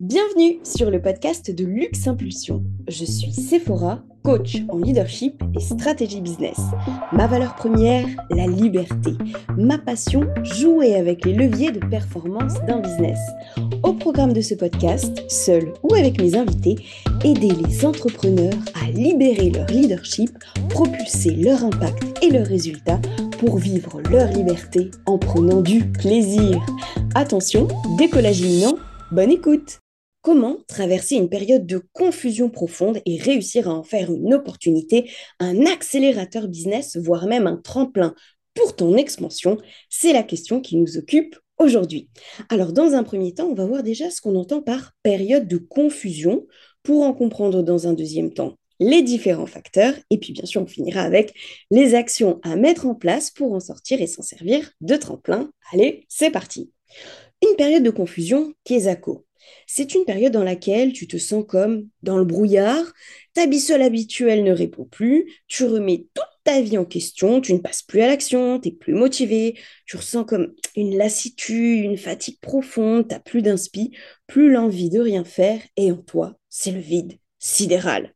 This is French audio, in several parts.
Bienvenue sur le podcast de Luxe Impulsion. Je suis Sephora, coach en leadership et stratégie business. Ma valeur première, la liberté. Ma passion, jouer avec les leviers de performance d'un business. Au programme de ce podcast, seul ou avec mes invités, aider les entrepreneurs à libérer leur leadership, propulser leur impact et leurs résultats pour vivre leur liberté en prenant du plaisir. Attention, décollage imminent, bonne écoute Comment traverser une période de confusion profonde et réussir à en faire une opportunité, un accélérateur business, voire même un tremplin pour ton expansion? C'est la question qui nous occupe aujourd'hui. Alors, dans un premier temps, on va voir déjà ce qu'on entend par période de confusion pour en comprendre dans un deuxième temps les différents facteurs et puis bien sûr on finira avec les actions à mettre en place pour en sortir et s'en servir de tremplin. Allez, c'est parti. Une période de confusion, Kesako. C'est une période dans laquelle tu te sens comme dans le brouillard, ta boussole habituelle ne répond plus, tu remets toute ta vie en question, tu ne passes plus à l'action, tu es plus motivé, tu ressens comme une lassitude, une fatigue profonde, tu n'as plus d'inspi, plus l'envie de rien faire, et en toi, c'est le vide sidéral.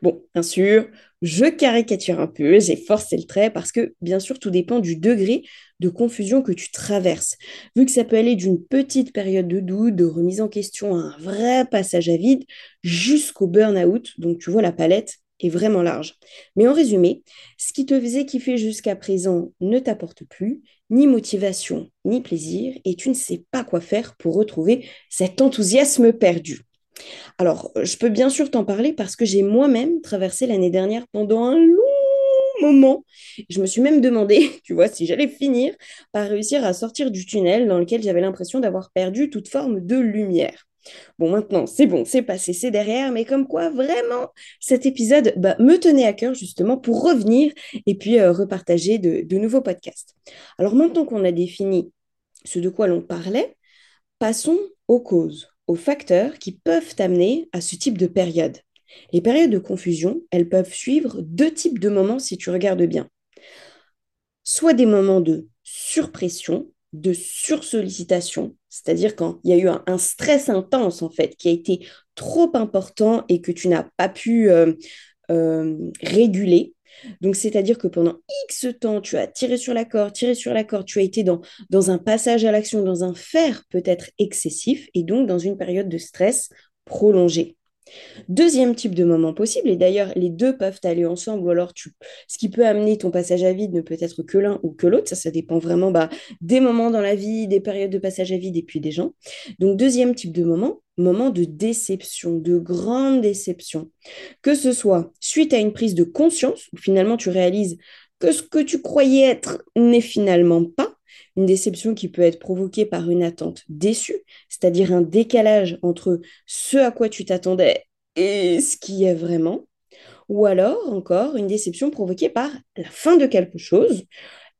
Bon, bien sûr, je caricature un peu, j'ai forcé le trait parce que, bien sûr, tout dépend du degré de confusion que tu traverses. Vu que ça peut aller d'une petite période de doute, de remise en question à un vrai passage à vide, jusqu'au burn-out. Donc, tu vois, la palette est vraiment large. Mais en résumé, ce qui te faisait kiffer jusqu'à présent ne t'apporte plus ni motivation ni plaisir et tu ne sais pas quoi faire pour retrouver cet enthousiasme perdu. Alors, je peux bien sûr t'en parler parce que j'ai moi-même traversé l'année dernière pendant un long moment. Je me suis même demandé, tu vois, si j'allais finir par réussir à sortir du tunnel dans lequel j'avais l'impression d'avoir perdu toute forme de lumière. Bon, maintenant, c'est bon, c'est passé, c'est derrière, mais comme quoi, vraiment, cet épisode bah, me tenait à cœur justement pour revenir et puis euh, repartager de, de nouveaux podcasts. Alors maintenant qu'on a défini ce de quoi l'on parlait, passons aux causes aux facteurs qui peuvent amener à ce type de période. Les périodes de confusion, elles peuvent suivre deux types de moments si tu regardes bien. Soit des moments de surpression, de sursollicitation, c'est-à-dire quand il y a eu un, stress intense en fait qui a été trop important et que tu n'as pas pu euh, euh, réguler, donc, c'est-à-dire que pendant X temps, tu as tiré sur la corde, tiré sur la tu as été dans, dans un passage à l'action, dans un faire peut-être excessif, et donc dans une période de stress prolongée. Deuxième type de moment possible, et d'ailleurs les deux peuvent aller ensemble, ou alors tu, ce qui peut amener ton passage à vide ne peut être que l'un ou que l'autre, ça, ça dépend vraiment bah, des moments dans la vie, des périodes de passage à vide et puis des gens. Donc deuxième type de moment, moment de déception, de grande déception, que ce soit suite à une prise de conscience, où finalement tu réalises que ce que tu croyais être n'est finalement pas, une déception qui peut être provoquée par une attente déçue, c'est-à-dire un décalage entre ce à quoi tu t'attendais et ce qui est vraiment, ou alors encore une déception provoquée par la fin de quelque chose,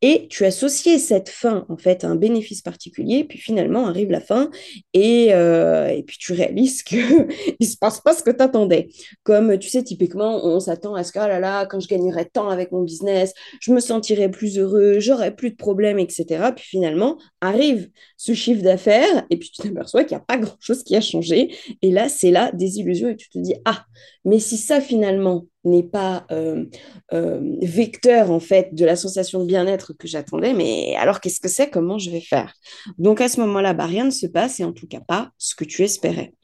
et tu associais cette fin en fait à un bénéfice particulier, puis finalement arrive la fin et, euh, puis tu réalises qu'il ne se passe pas ce que tu attendais. Comme tu sais, typiquement, on s'attend à ce que oh là là, quand je gagnerai tant avec mon business, je me sentirai plus heureux, j'aurai plus de problèmes, etc. Puis finalement arrive ce chiffre d'affaires et puis tu t'aperçois qu'il n'y a pas grand-chose qui a changé. Et là, c'est là des illusions et tu te dis ah, mais si ça finalement n'est pas euh, euh, vecteur en fait de la sensation de bien-être que j'attendais, mais alors qu'est-ce que c'est? Comment je vais faire? Donc à ce moment-là, bah, rien ne se passe et en tout cas pas ce que tu espérais.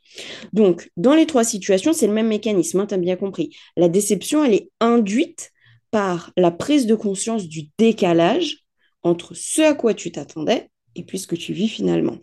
Donc dans les trois situations, c'est le même mécanisme, hein, tu as bien compris. La déception, elle est induite par la prise de conscience du décalage entre ce à quoi tu t'attendais et puis ce que tu vis finalement.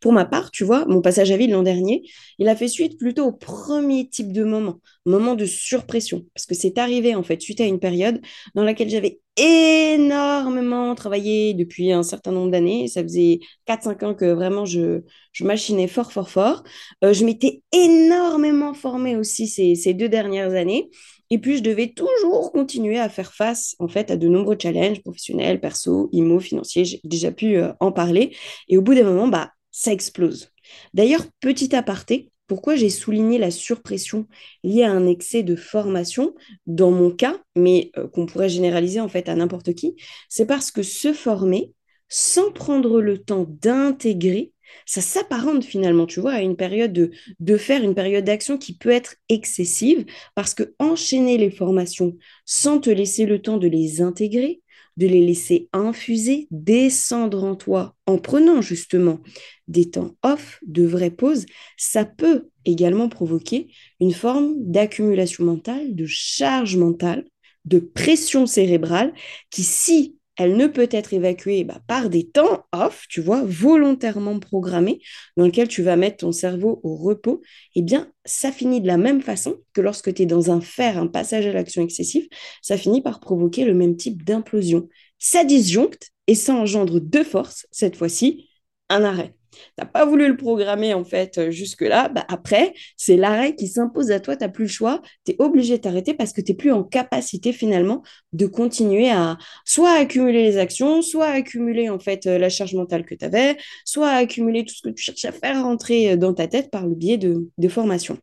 Pour ma part, tu vois, mon passage à vide l'an dernier, il a fait suite plutôt au premier type de moment, moment de surpression, parce que c'est arrivé en fait suite à une période dans laquelle j'avais énormément travaillé depuis un certain nombre d'années. Ça faisait 4-5 ans que vraiment je, je machinais fort, fort, fort. Euh, je m'étais énormément formée aussi ces, ces deux dernières années. Et puis, je devais toujours continuer à faire face, en fait, à de nombreux challenges professionnels, perso, immo, financiers. J'ai déjà pu euh, en parler. Et au bout d'un moment, bah, ça explose. D'ailleurs, petit aparté, pourquoi j'ai souligné la surpression liée à un excès de formation dans mon cas, mais euh, qu'on pourrait généraliser en fait à n'importe qui, c'est parce que se former sans prendre le temps d'intégrer Ça s'apparente finalement, tu vois, à une période de, de faire, une période d'action qui peut être excessive parce que enchaîner les formations sans te laisser le temps de les intégrer, de les laisser infuser, descendre en toi, en prenant justement des temps off, de vraies pauses, ça peut également provoquer une forme d'accumulation mentale, de charge mentale, de pression cérébrale qui, si elle ne peut être évacuée bah, par des temps off, tu vois, volontairement programmés, dans lesquels tu vas mettre ton cerveau au repos, eh bien, ça finit de la même façon que lorsque tu es dans un faire, un passage à l'action excessif, ça finit par provoquer le même type d'implosion. Ça disjoncte et ça engendre de force, cette fois-ci, un arrêt n'as pas voulu le programmer en fait euh, jusque-là, bah, après, c'est l'arrêt qui s'impose à toi, tu n'as plus le choix, tu es obligé de t'arrêter parce que tu n'es plus en capacité finalement de continuer à soit accumuler les actions, soit accumuler en fait euh, la charge mentale que tu avais, soit accumuler tout ce que tu cherches à faire rentrer euh, dans ta tête par le biais de, de formation.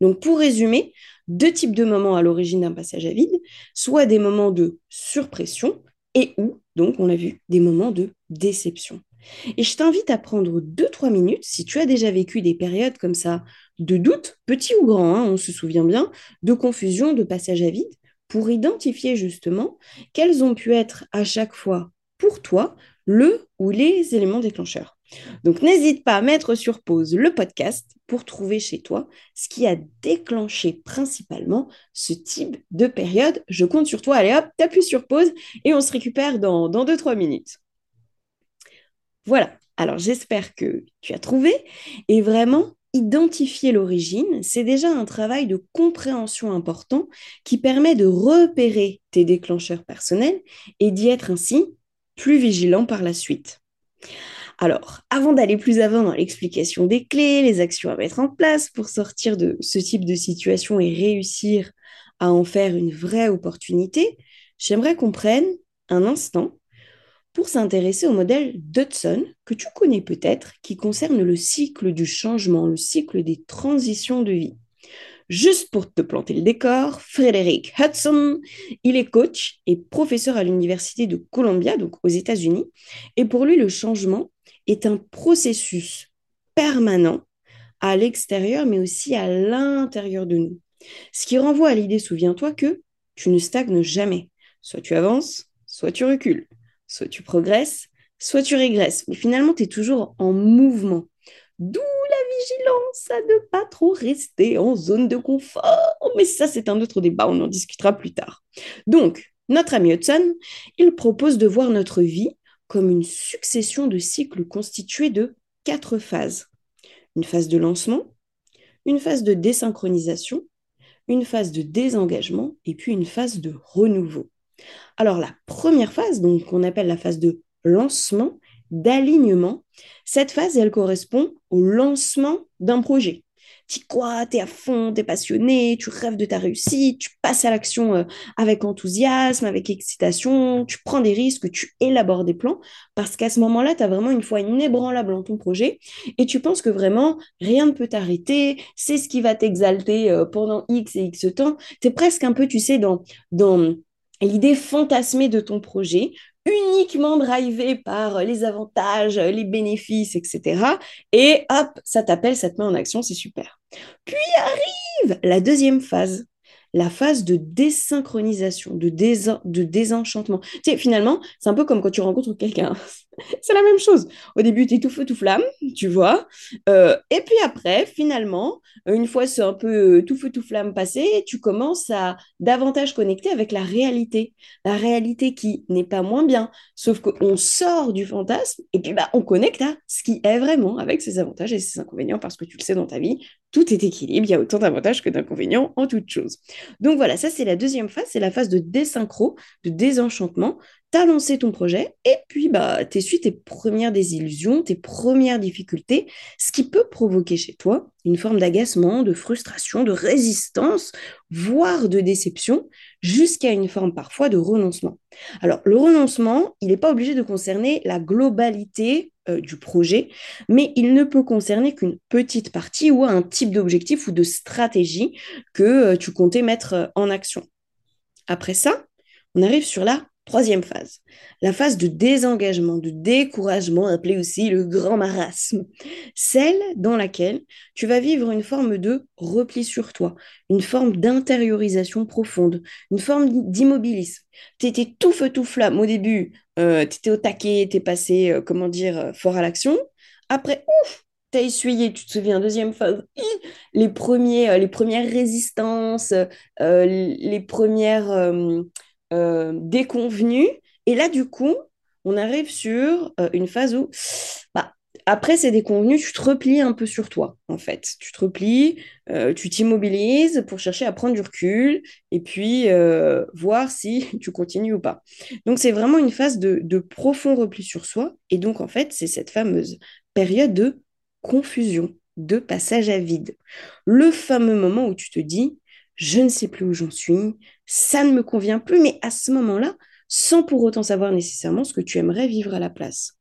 Donc pour résumer, deux types de moments à l'origine d'un passage à vide, soit des moments de surpression et ou, donc on l'a vu, des moments de déception. Et je t'invite à prendre 2-3 minutes, si tu as déjà vécu des périodes comme ça, de doute, petit ou grand, hein, on se souvient bien, de confusion, de passage à vide, pour identifier justement quels ont pu être à chaque fois pour toi le ou les éléments déclencheurs. Donc n'hésite pas à mettre sur pause le podcast pour trouver chez toi ce qui a déclenché principalement ce type de période. Je compte sur toi. Allez hop, t'appuies sur pause et on se récupère dans 2-3 minutes. Voilà, alors j'espère que tu as trouvé et vraiment identifier l'origine, c'est déjà un travail de compréhension important qui permet de repérer tes déclencheurs personnels et d'y être ainsi plus vigilant par la suite. Alors, avant d'aller plus avant dans l'explication des clés, les actions à mettre en place pour sortir de ce type de situation et réussir à en faire une vraie opportunité, j'aimerais qu'on prenne un instant pour s'intéresser au modèle d'Hudson, que tu connais peut-être, qui concerne le cycle du changement, le cycle des transitions de vie. Juste pour te planter le décor, Frédéric Hudson, il est coach et professeur à l'Université de Columbia, donc aux États-Unis. Et pour lui, le changement est un processus permanent à l'extérieur, mais aussi à l'intérieur de nous. Ce qui renvoie à l'idée, souviens-toi, que tu ne stagnes jamais. Soit tu avances, soit tu recules. Soit tu progresses, soit tu régresses. Mais finalement, tu es toujours en mouvement. D'où la vigilance à ne pas trop rester en zone de confort. Mais ça, c'est un autre débat, on en discutera plus tard. Donc, notre ami Hudson, il propose de voir notre vie comme une succession de cycles constitués de quatre phases. Une phase de lancement, une phase de désynchronisation, une phase de désengagement et puis une phase de renouveau. Alors la première phase, donc qu'on appelle la phase de lancement, d'alignement, cette phase, elle correspond au lancement d'un projet. Tu crois, tu es à fond, tu es passionné, tu rêves de ta réussite, tu passes à l'action euh, avec enthousiasme, avec excitation, tu prends des risques, tu élabores des plans, parce qu'à ce moment-là, tu as vraiment une foi inébranlable dans ton projet et tu penses que vraiment, rien ne peut t'arrêter, c'est ce qui va t'exalter euh, pendant X et X temps. Tu es presque un peu, tu sais, dans, dans l'idée fantasmée de ton projet, uniquement drivé par les avantages, les bénéfices, etc. Et hop, ça t'appelle, ça te met en action, c'est super. Puis arrive la deuxième phase, la phase de désynchronisation, de, désenchantement. Tu sais, finalement, c'est un peu comme quand tu rencontres quelqu'un. c'est la même chose. Au début, tu es tout feu, tout flamme, tu vois. Euh, et puis après, finalement, une fois c'est un peu euh, tout feu, tout flamme passé, tu commences à davantage connecter avec la réalité. La réalité qui n'est pas moins bien, sauf qu'on sort du fantasme et puis bah, on connecte à ce qui est vraiment avec ses avantages et ses inconvénients parce que tu le sais dans ta vie, tout est équilibre, il y a autant d'avantages que d'inconvénients en toute chose. Donc voilà, ça c'est la deuxième phase, c'est la phase de désynchro, de désenchantement. Tu as lancé ton projet et puis bah, tu essuies tes premières désillusions, tes premières difficultés, ce qui peut provoquer chez toi une forme d'agacement, de frustration, de résistance, voire de déception, jusqu'à une forme parfois de renoncement. Alors le renoncement, il n'est pas obligé de concerner la globalité euh, du projet, mais il ne peut concerner qu'une petite partie ou un type d'objectif ou de stratégie que euh, tu comptais mettre euh, en action. Après ça, on arrive sur la Troisième phase, la phase de désengagement, de découragement, appelée aussi le grand marasme, celle dans laquelle tu vas vivre une forme de repli sur toi, une forme d'intériorisation profonde, une forme d'immobilisme. Tu étais tout feu tout flamme au début, euh, tu étais au taquet, tu es passé, euh, comment dire, euh, fort à l'action. Après, ouf, tu as essuyé, tu te souviens, deuxième phase, les, premiers, les premières résistances, les premières euh, déconvenu. Et là, du coup, on arrive sur euh, une phase où, bah, après ces déconvenus, tu te replies un peu sur toi, en fait. Tu te replies, euh, tu t'immobilises pour chercher à prendre du recul et puis voir si tu continues ou pas. Donc, c'est vraiment une phase de, de profond repli sur soi. Et donc, en fait, c'est cette fameuse période de confusion, de passage à vide. Le fameux moment où tu te dis, je ne sais plus où j'en suis, ça ne me convient plus, mais à ce moment-là, sans pour autant savoir nécessairement ce que tu aimerais vivre à la place.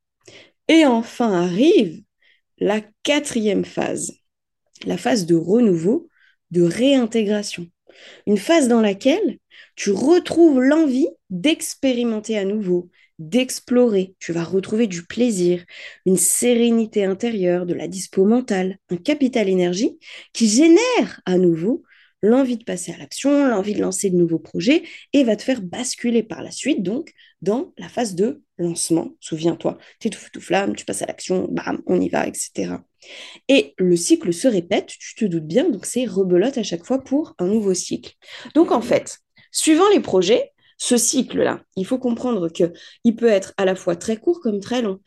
Et enfin arrive la quatrième phase, la phase de renouveau, de réintégration. Une phase dans laquelle tu retrouves l'envie d'expérimenter à nouveau, d'explorer. Tu vas retrouver du plaisir, une sérénité intérieure, de la dispo mentale, un capital énergie qui génère à nouveau l'envie de passer à l'action, l'envie de lancer de nouveaux projets et va te faire basculer par la suite, donc, dans la phase de lancement. Souviens-toi, tu es tout, tout flamme, tu passes à l'action, bam, on y va, etc. Et le cycle se répète, tu te doutes bien, donc c'est rebelote à chaque fois pour un nouveau cycle. Donc, en fait, suivant les projets, ce cycle-là, il faut comprendre qu'il peut être à la fois très court comme très long.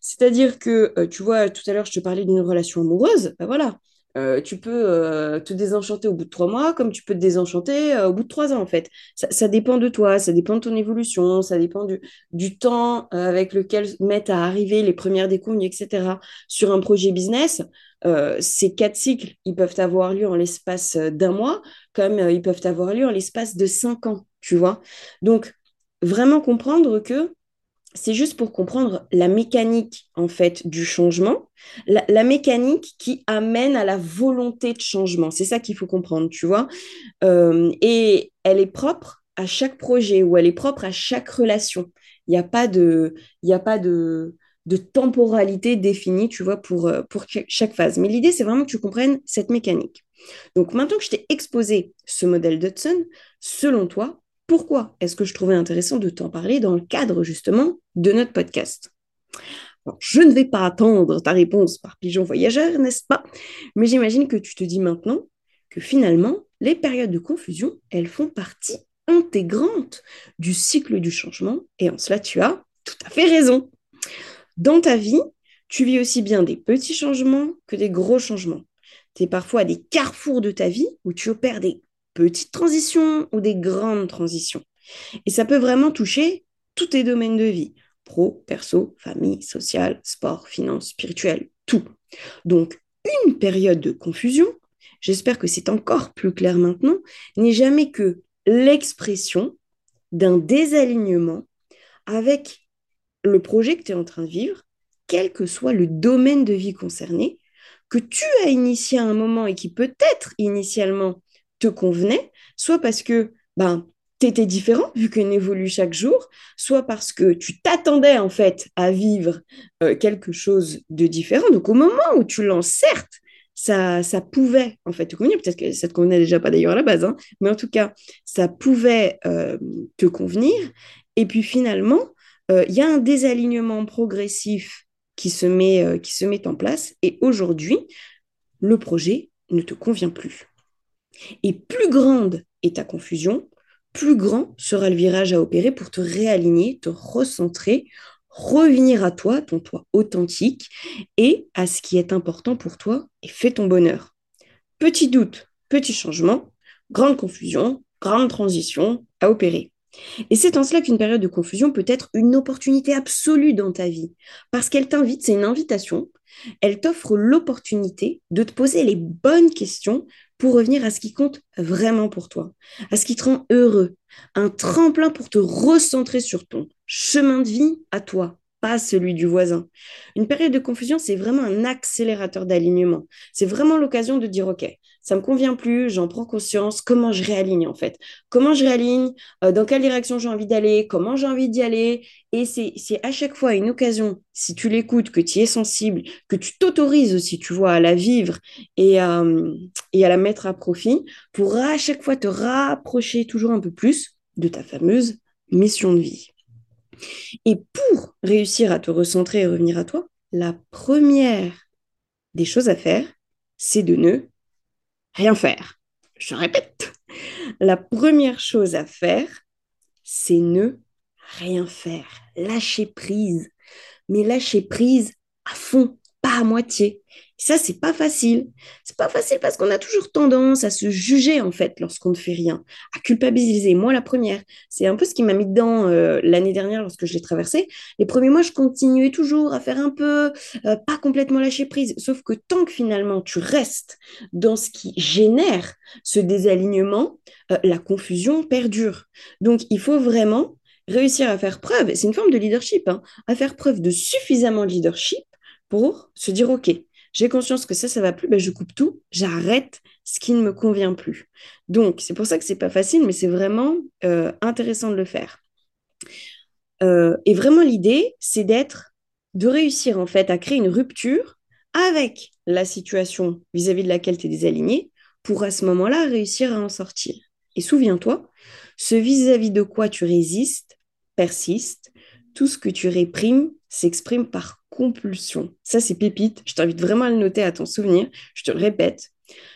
C'est-à-dire que, euh, tu vois, tout à l'heure, je te parlais d'une relation amoureuse, ben voilà, euh, tu peux euh, te désenchanter au bout de trois mois, comme tu peux te désenchanter euh, au bout de trois ans, en fait. Ça, dépend de toi, ça dépend de ton évolution, ça dépend du, du temps avec lequel mettent à arriver les premières découvertes, etc. Sur un projet business, ces quatre cycles, ils peuvent avoir lieu en l'espace d'un mois, comme ils peuvent avoir lieu en l'espace de cinq ans, tu vois. Donc, vraiment comprendre que c'est juste pour comprendre la mécanique en fait du changement, la, mécanique qui amène à la volonté de changement. C'est ça qu'il faut comprendre, tu vois. Euh, et elle est propre à chaque projet ou elle est propre à chaque relation. Il n'y a pas de, il a pas de, temporalité définie, tu vois, pour, euh, pour chaque phase. Mais l'idée, c'est vraiment que tu comprennes cette mécanique. Donc maintenant que je t'ai exposé ce modèle d'Hudson, selon toi, pourquoi est-ce que je trouvais intéressant de t'en parler dans le cadre justement de notre podcast? Je ne vais pas attendre ta réponse par pigeon voyageur, n'est-ce pas? Mais j'imagine que tu te dis maintenant que finalement, les périodes de confusion, elles font partie intégrante du cycle du changement, et en cela, tu as tout à fait raison. Dans ta vie, tu vis aussi bien des petits changements que des gros changements. Tu es parfois à des carrefours de ta vie où tu opères des petites transitions ou des grandes transitions. Et ça peut vraiment toucher tous tes domaines de vie, pro, perso, famille, social, sport, finance, spirituel, tout. Donc, une période de confusion, j'espère que c'est encore plus clair maintenant, n'est jamais que l'expression d'un désalignement avec le projet que tu es en train de vivre, quel que soit le domaine de vie concerné, que tu as initié à un moment et qui peut-être initialement convenait, soit parce que ben, tu étais différent vu qu'on évolue chaque jour, soit parce que tu t'attendais en fait à vivre euh, quelque chose de différent. Donc au moment où tu lances, certes, ça, ça pouvait en fait te convenir, peut-être que ça te convenait déjà pas d'ailleurs à la base, hein, mais en tout cas, ça pouvait euh, te convenir. Et puis finalement, euh, il y a un désalignement progressif qui se met, qui se met en place. Et aujourd'hui, le projet ne te convient plus. Et plus grande est ta confusion, plus grand sera le virage à opérer pour te réaligner, te recentrer, revenir à toi, ton toi authentique, et à ce qui est important pour toi, et fais ton bonheur. Petit doute, petit changement, grande confusion, grande transition à opérer. Et c'est en cela qu'une période de confusion peut être une opportunité absolue dans ta vie, parce qu'elle t'invite, c'est une invitation, elle t'offre l'opportunité de te poser les bonnes questions pour revenir à ce qui compte vraiment pour toi, à ce qui te rend heureux, un tremplin pour te recentrer sur ton chemin de vie à toi, pas celui du voisin. Une période de confusion, c'est vraiment un accélérateur d'alignement. C'est vraiment l'occasion de dire, OK, ça me convient plus, j'en prends conscience, comment je réaligne en fait? Comment je réaligne euh, Dans quelle direction j'ai envie d'aller Comment j'ai envie d'y aller? Et c'est à chaque fois une occasion, si tu l'écoutes, que tu es sensible, que tu t'autorises aussi, tu vois, à la vivre et, euh, et à la mettre à profit, pour à chaque fois te rapprocher toujours un peu plus de ta fameuse mission de vie. Et pour réussir à te recentrer et revenir à toi, la première des choses à faire, c'est de ne rien faire. Je répète, la première chose à faire, c'est ne rien faire. Lâcher prise. Mais lâcher prise à fond, pas à moitié. Ça, c'est pas facile. C'est pas facile parce qu'on a toujours tendance à se juger, en fait, lorsqu'on ne fait rien, à culpabiliser. Moi, la première, c'est un peu ce qui m'a mis dedans euh, l'année dernière lorsque je l'ai traversé. Les premiers mois, je continuais toujours à faire un peu, euh, pas complètement lâcher prise. Sauf que tant que finalement tu restes dans ce qui génère ce désalignement, euh, la confusion perdure. Donc, il faut vraiment réussir à faire preuve, c'est une forme de leadership, hein, à faire preuve de suffisamment de leadership pour se dire, OK, j'ai conscience que ça, ça va plus, ben je coupe tout, j'arrête ce qui ne me convient plus. Donc, c'est pour ça que c'est pas facile, mais c'est vraiment euh, intéressant de le faire. Euh, et vraiment, l'idée, c'est d'être, de réussir en fait à créer une rupture avec la situation vis-à-vis de laquelle tu es désaligné pour à ce moment-là réussir à en sortir. Et souviens-toi, ce vis-à-vis de quoi tu résistes persiste, tout ce que tu réprimes s'exprime par compulsion. Ça, c'est pépite. Je t'invite vraiment à le noter à ton souvenir. Je te le répète.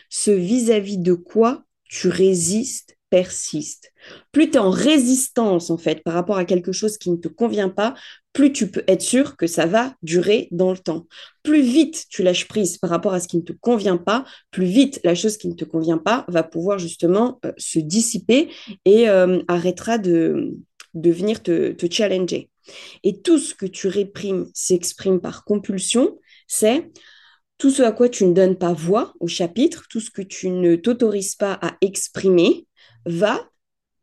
Ce vis-à-vis de quoi tu résistes persiste. Plus tu es en résistance, en fait, par rapport à quelque chose qui ne te convient pas, plus tu peux être sûr que ça va durer dans le temps. Plus vite tu lâches prise par rapport à ce qui ne te convient pas, plus vite la chose qui ne te convient pas va pouvoir justement euh, se dissiper et euh, arrêtera de, venir te challenger. Et tout ce que tu réprimes s'exprime par compulsion, c'est tout ce à quoi tu ne donnes pas voix au chapitre, tout ce que tu ne t'autorises pas à exprimer, va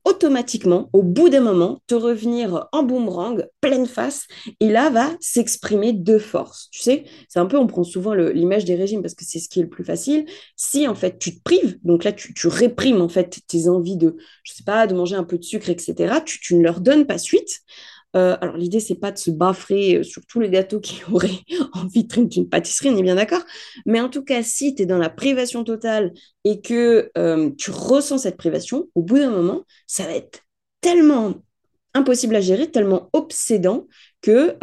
automatiquement, au bout d'un moment, te revenir en boomerang, pleine face, et là va s'exprimer de force. Tu sais, c'est un peu, on prend souvent l'image des régimes parce que c'est ce qui est le plus facile. Si en fait tu te prives, donc là tu, réprimes en fait tes envies de, je sais pas, de manger un peu de sucre, etc., tu, tu ne leur donnes pas suite. Euh, alors, l'idée, c'est pas de se baffrer euh, sur tous les gâteaux qui auraient en vitrine d'une pâtisserie, on est bien d'accord. Mais en tout cas, si tu es dans la privation totale et que euh, tu ressens cette privation, au bout d'un moment, ça va être tellement impossible à gérer, tellement obsédant que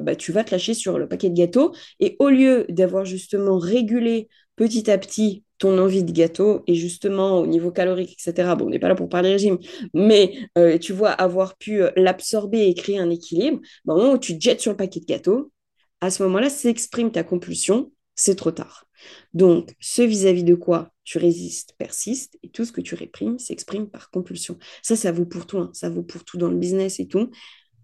bah, tu vas te lâcher sur le paquet de gâteaux. Et au lieu d'avoir justement régulé petit à petit ton envie de gâteau et justement au niveau calorique, etc. Bon, on n'est pas là pour parler régime, mais euh, tu vois, avoir pu euh, l'absorber et créer un équilibre, bah, au moment où tu te jettes sur le paquet de gâteau, à ce moment-là, s'exprime ta compulsion, c'est trop tard. Donc, ce vis-à-vis de quoi tu résistes persiste et tout ce que tu réprimes s'exprime par compulsion. Ça, ça vaut pour tout, hein. ça vaut pour tout dans le business et tout.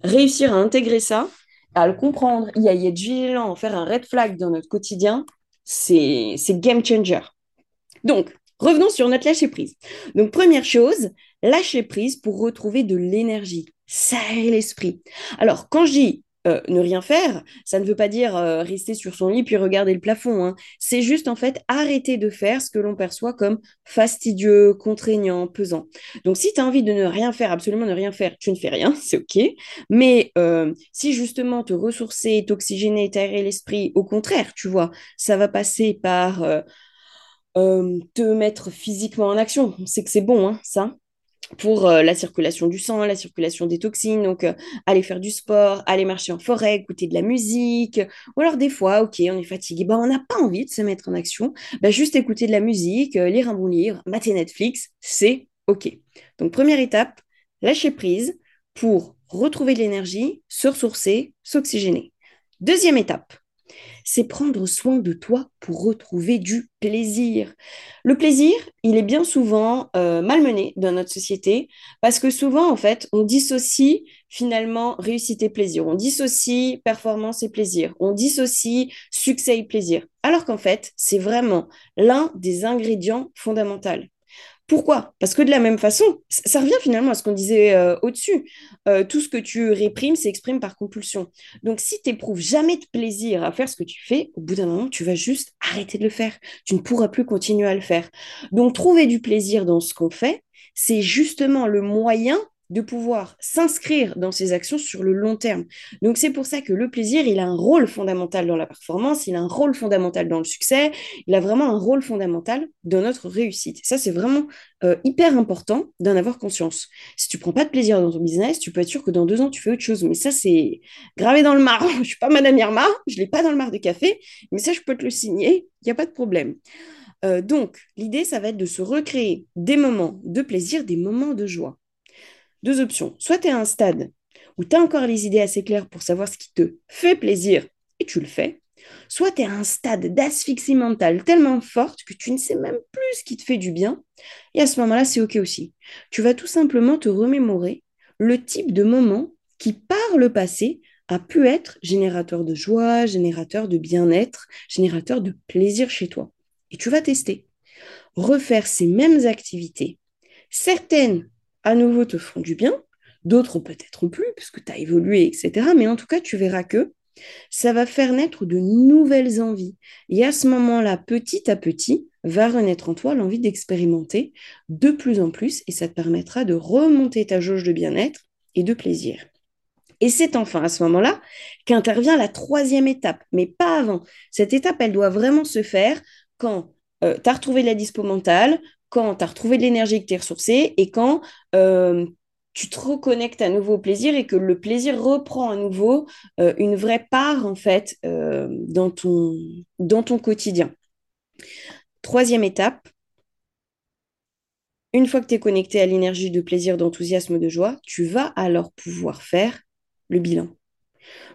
Réussir à intégrer ça, à le comprendre, y, a, y être vigilant, faire un red flag dans notre quotidien, c'est game changer. Donc, revenons sur notre lâcher prise. Donc, première chose, lâcher prise pour retrouver de l'énergie, serrer l'esprit. Alors, quand je dis euh, ne rien faire, ça ne veut pas dire euh, rester sur son lit puis regarder le plafond. Hein. C'est juste en fait arrêter de faire ce que l'on perçoit comme fastidieux, contraignant, pesant. Donc si tu as envie de ne rien faire, absolument ne rien faire, tu ne fais rien, c'est OK. Mais euh, si justement te ressourcer, t'oxygéner, t'aérer l'esprit, au contraire, tu vois, ça va passer par euh, te mettre physiquement en action. On sait que c'est bon, hein, ça pour euh, la circulation du sang, la circulation des toxines, donc euh, aller faire du sport, aller marcher en forêt, écouter de la musique, ou alors des fois, ok, on est fatigué, bah, on n'a pas envie de se mettre en action, bah, juste écouter de la musique, lire un bon livre, mater Netflix, c'est ok. Donc première étape, lâcher prise pour retrouver de l'énergie, se ressourcer, s'oxygéner. Deuxième étape, c'est prendre soin de toi pour retrouver du plaisir. Le plaisir, il est bien souvent euh, malmené dans notre société parce que souvent, en fait, on dissocie finalement réussite et plaisir. On dissocie performance et plaisir. On dissocie succès et plaisir. Alors qu'en fait, c'est vraiment l'un des ingrédients fondamentaux. Pourquoi? Parce que de la même façon, ça revient finalement à ce qu'on disait euh, au-dessus. Euh, tout ce que tu réprimes s'exprime par compulsion. Donc, si tu n'éprouves jamais de plaisir à faire ce que tu fais, au bout d'un moment, tu vas juste arrêter de le faire. Tu ne pourras plus continuer à le faire. Donc, trouver du plaisir dans ce qu'on fait, c'est justement le moyen de pouvoir s'inscrire dans ces actions sur le long terme. Donc c'est pour ça que le plaisir, il a un rôle fondamental dans la performance, il a un rôle fondamental dans le succès, il a vraiment un rôle fondamental dans notre réussite. Ça, c'est vraiment euh, hyper important d'en avoir conscience. Si tu prends pas de plaisir dans ton business, tu peux être sûr que dans deux ans, tu fais autre chose. Mais ça, c'est gravé dans le marbre. je suis pas Madame Irma, je l'ai pas dans le marc de café, mais ça, je peux te le signer, il n'y a pas de problème. Euh, donc, l'idée, ça va être de se recréer des moments de plaisir, des moments de joie deux options. Soit tu es à un stade où tu as encore les idées assez claires pour savoir ce qui te fait plaisir et tu le fais. Soit tu es à un stade d'asphyxie mentale tellement forte que tu ne sais même plus ce qui te fait du bien. Et à ce moment-là, c'est OK aussi. Tu vas tout simplement te remémorer le type de moment qui, par le passé, a pu être générateur de joie, générateur de bien-être, générateur de plaisir chez toi. Et tu vas tester. Refaire ces mêmes activités. Certaines à nouveau te font du bien, d'autres peut-être plus, parce que tu as évolué, etc. Mais en tout cas, tu verras que ça va faire naître de nouvelles envies. Et à ce moment-là, petit à petit, va renaître en toi l'envie d'expérimenter de plus en plus, et ça te permettra de remonter ta jauge de bien-être et de plaisir. Et c'est enfin à ce moment-là qu'intervient la troisième étape, mais pas avant. Cette étape, elle doit vraiment se faire quand euh, tu as retrouvé la dispo mentale, quand tu as retrouvé de l'énergie, que tu es ressourcé et quand euh, tu te reconnectes à nouveau au plaisir et que le plaisir reprend à nouveau euh, une vraie part en fait euh, dans, ton, dans ton quotidien. Troisième étape, une fois que tu es connecté à l'énergie de plaisir, d'enthousiasme, de joie, tu vas alors pouvoir faire le bilan.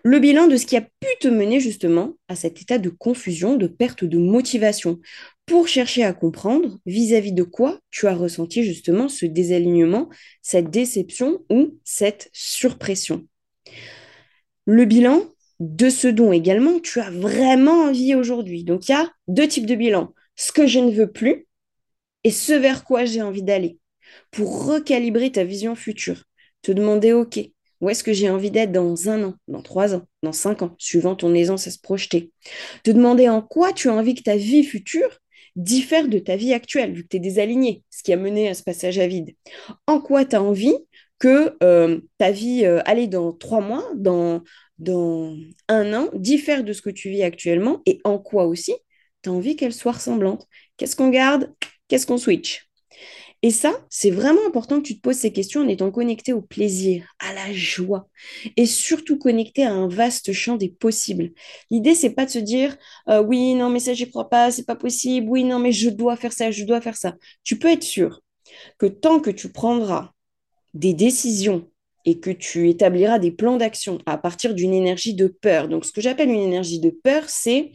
Le bilan de ce qui a pu te mener justement à cet état de confusion, de perte de motivation, pour chercher à comprendre vis-à-vis de quoi tu as ressenti justement ce désalignement, cette déception ou cette surpression. Le bilan de ce dont également tu as vraiment envie aujourd'hui. Donc il y a deux types de bilan. Ce que je ne veux plus et ce vers quoi j'ai envie d'aller pour recalibrer ta vision future. Te demander, OK, où est-ce que j'ai envie d'être dans un an, dans trois ans, dans cinq ans, suivant ton aisance à se projeter Te demander en quoi tu as envie que ta vie future diffère de ta vie actuelle, vu que tu es désaligné, ce qui a mené à ce passage à vide. En quoi tu as envie que euh, ta vie, euh, dans trois mois, dans, dans un an, diffère de ce que tu vis actuellement et en quoi aussi tu as envie qu'elle soit ressemblante? Qu'est-ce qu'on garde? Qu'est-ce qu'on switch? Et ça, c'est vraiment important que tu te poses ces questions en étant connecté au plaisir, à la joie et surtout connecté à un vaste champ des possibles. L'idée, c'est pas de se dire euh, oui, non, mais ça, j'y crois pas, c'est pas possible, oui, non, mais je dois faire ça, je dois faire ça. Tu peux être sûr que tant que tu prendras des décisions et que tu établiras des plans d'action à partir d'une énergie de peur. Donc, ce que j'appelle une énergie de peur, c'est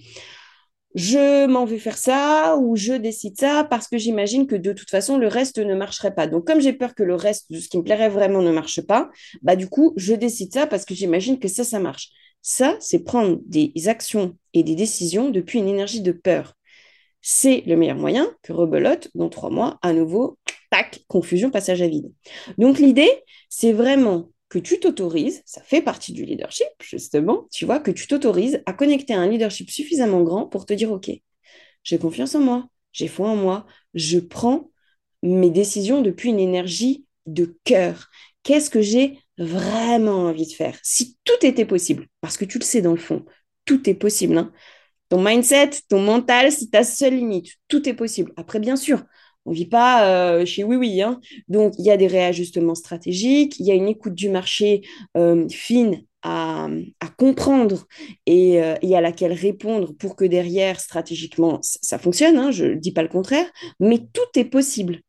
je m'en vais faire ça ou je décide ça parce que j'imagine que de toute façon le reste ne marcherait pas. Donc comme j'ai peur que le reste de ce qui me plairait vraiment ne marche pas, bah du coup je décide ça parce que j'imagine que ça ça marche. Ça c'est prendre des actions et des décisions depuis une énergie de peur. C'est le meilleur moyen que rebelote dans trois mois à nouveau tac confusion passage à vide. Donc l'idée c'est vraiment que tu t'autorises, ça fait partie du leadership justement, tu vois, que tu t'autorises à connecter à un leadership suffisamment grand pour te dire, OK, j'ai confiance en moi, j'ai foi en moi, je prends mes décisions depuis une énergie de cœur. Qu'est-ce que j'ai vraiment envie de faire? Si tout était possible, parce que tu le sais dans le fond, tout est possible. Hein. Ton mindset, ton mental, c'est ta seule limite. Tout est possible. Après, bien sûr, on vit pas euh, chez Oui Oui. Hein. Donc, il y a des réajustements stratégiques, il y a une écoute du marché euh, fine à, comprendre et, euh, et, à laquelle répondre pour que derrière, stratégiquement, ça, fonctionne. Hein, je ne dis pas le contraire, mais tout est possible.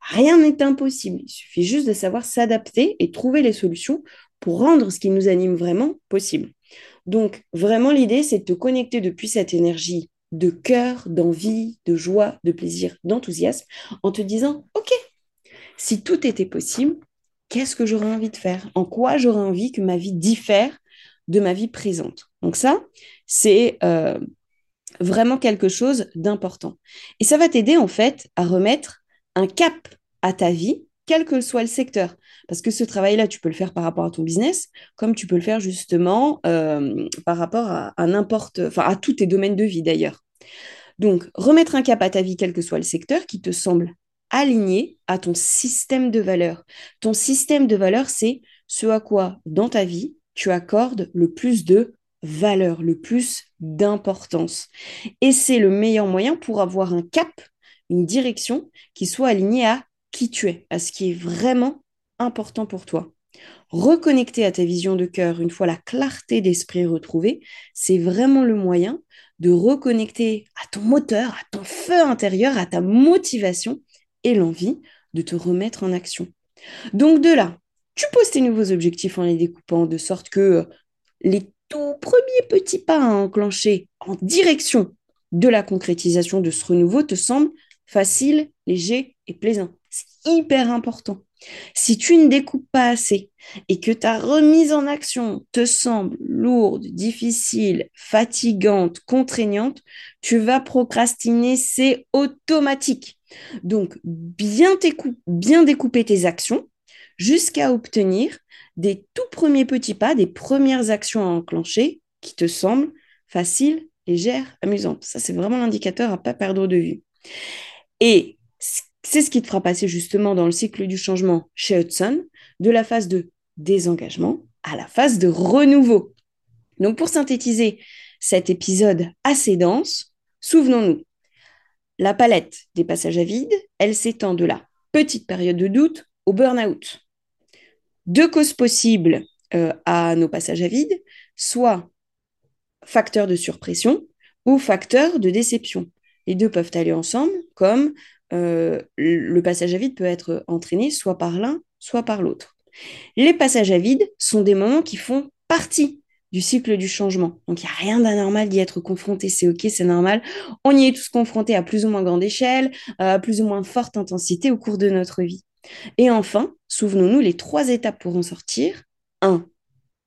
Rien n'est impossible. Il suffit juste de savoir s'adapter et trouver les solutions pour rendre ce qui nous anime vraiment possible. Donc, vraiment, l'idée, c'est de te connecter depuis cette énergie de cœur, d'envie, de joie, de plaisir, d'enthousiasme, en te disant, OK, si tout était possible, qu'est-ce que j'aurais envie de faire? En quoi j'aurais envie que ma vie diffère de ma vie présente? Donc ça, c'est euh, vraiment quelque chose d'important. Et ça va t'aider en fait à remettre un cap à ta vie, quel que soit le secteur. Parce que ce travail-là, tu peux le faire par rapport à ton business, comme tu peux le faire justement euh, par rapport à, n'importe, enfin à tous tes domaines de vie d'ailleurs. Donc, remettre un cap à ta vie, quel que soit le secteur, qui te semble aligné à ton système de valeurs. Ton système de valeurs, c'est ce à quoi, dans ta vie, tu accordes le plus de valeur, le plus d'importance. Et c'est le meilleur moyen pour avoir un cap, une direction qui soit alignée à qui tu es, à ce qui est vraiment important pour toi. Reconnecter à ta vision de cœur, une fois la clarté d'esprit retrouvée, c'est vraiment le moyen de reconnecter à ton moteur, à ton feu intérieur, à ta motivation et l'envie de te remettre en action. Donc de là, tu poses tes nouveaux objectifs en les découpant de sorte que les tout premiers petits pas à enclencher en direction de la concrétisation de ce renouveau te semblent faciles, légers et plaisants. C'est hyper important. Si tu ne découpes pas assez et que ta remise en action te semble lourde, difficile, fatigante, contraignante, tu vas procrastiner, c'est automatique. Donc, bien, découper tes actions jusqu'à obtenir des tout premiers petits pas, des premières actions à enclencher qui te semblent faciles, légères, amusantes. Ça, c'est vraiment l'indicateur à ne pas perdre de vue. Et c'est ce qui te fera passer justement dans le cycle du changement chez Hudson, de la phase de désengagement à la phase de renouveau. Donc pour synthétiser cet épisode assez dense, souvenons-nous, la palette des passages à vide, elle s'étend de la petite période de doute au burn-out. Deux causes possibles euh, à nos passages à vide, soit facteur de surpression ou facteur de déception. Les deux peuvent aller ensemble, comme euh, le passage à vide peut être entraîné soit par l'un, soit par l'autre. Les passages à vide sont des moments qui font partie du cycle du changement. Donc, il n'y a rien d'anormal d'y être confronté, c'est OK, c'est normal. On y est tous confrontés à plus ou moins grande échelle, à plus ou moins forte intensité au cours de notre vie. Et enfin, souvenons-nous les trois étapes pour en sortir. 1.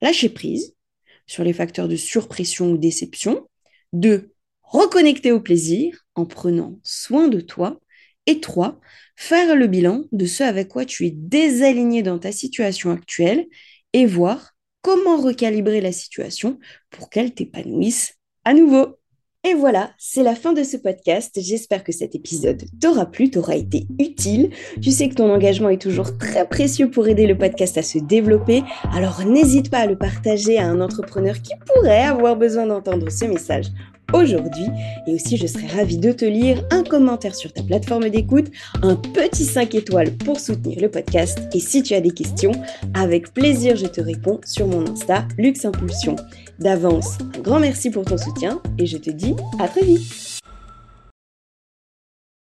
Lâcher prise sur les facteurs de surpression ou déception. 2. Reconnecter au plaisir en prenant soin de toi. Et 3. Faire le bilan de ce avec quoi tu es désaligné dans ta situation actuelle et voir comment recalibrer la situation pour qu'elle t'épanouisse à nouveau. Et voilà, c'est la fin de ce podcast. J'espère que cet épisode t'aura plu, t'aura été utile. Tu sais que ton engagement est toujours très précieux pour aider le podcast à se développer. Alors n'hésite pas à le partager à un entrepreneur qui pourrait avoir besoin d'entendre ce message aujourd'hui. Et aussi, je serais ravie de te lire un commentaire sur ta plateforme d'écoute, un petit 5 étoiles pour soutenir le podcast. Et si tu as des questions, avec plaisir, je te réponds sur mon Insta, Luxe Impulsion. D'avance, un grand merci pour ton soutien et je te dis à très vite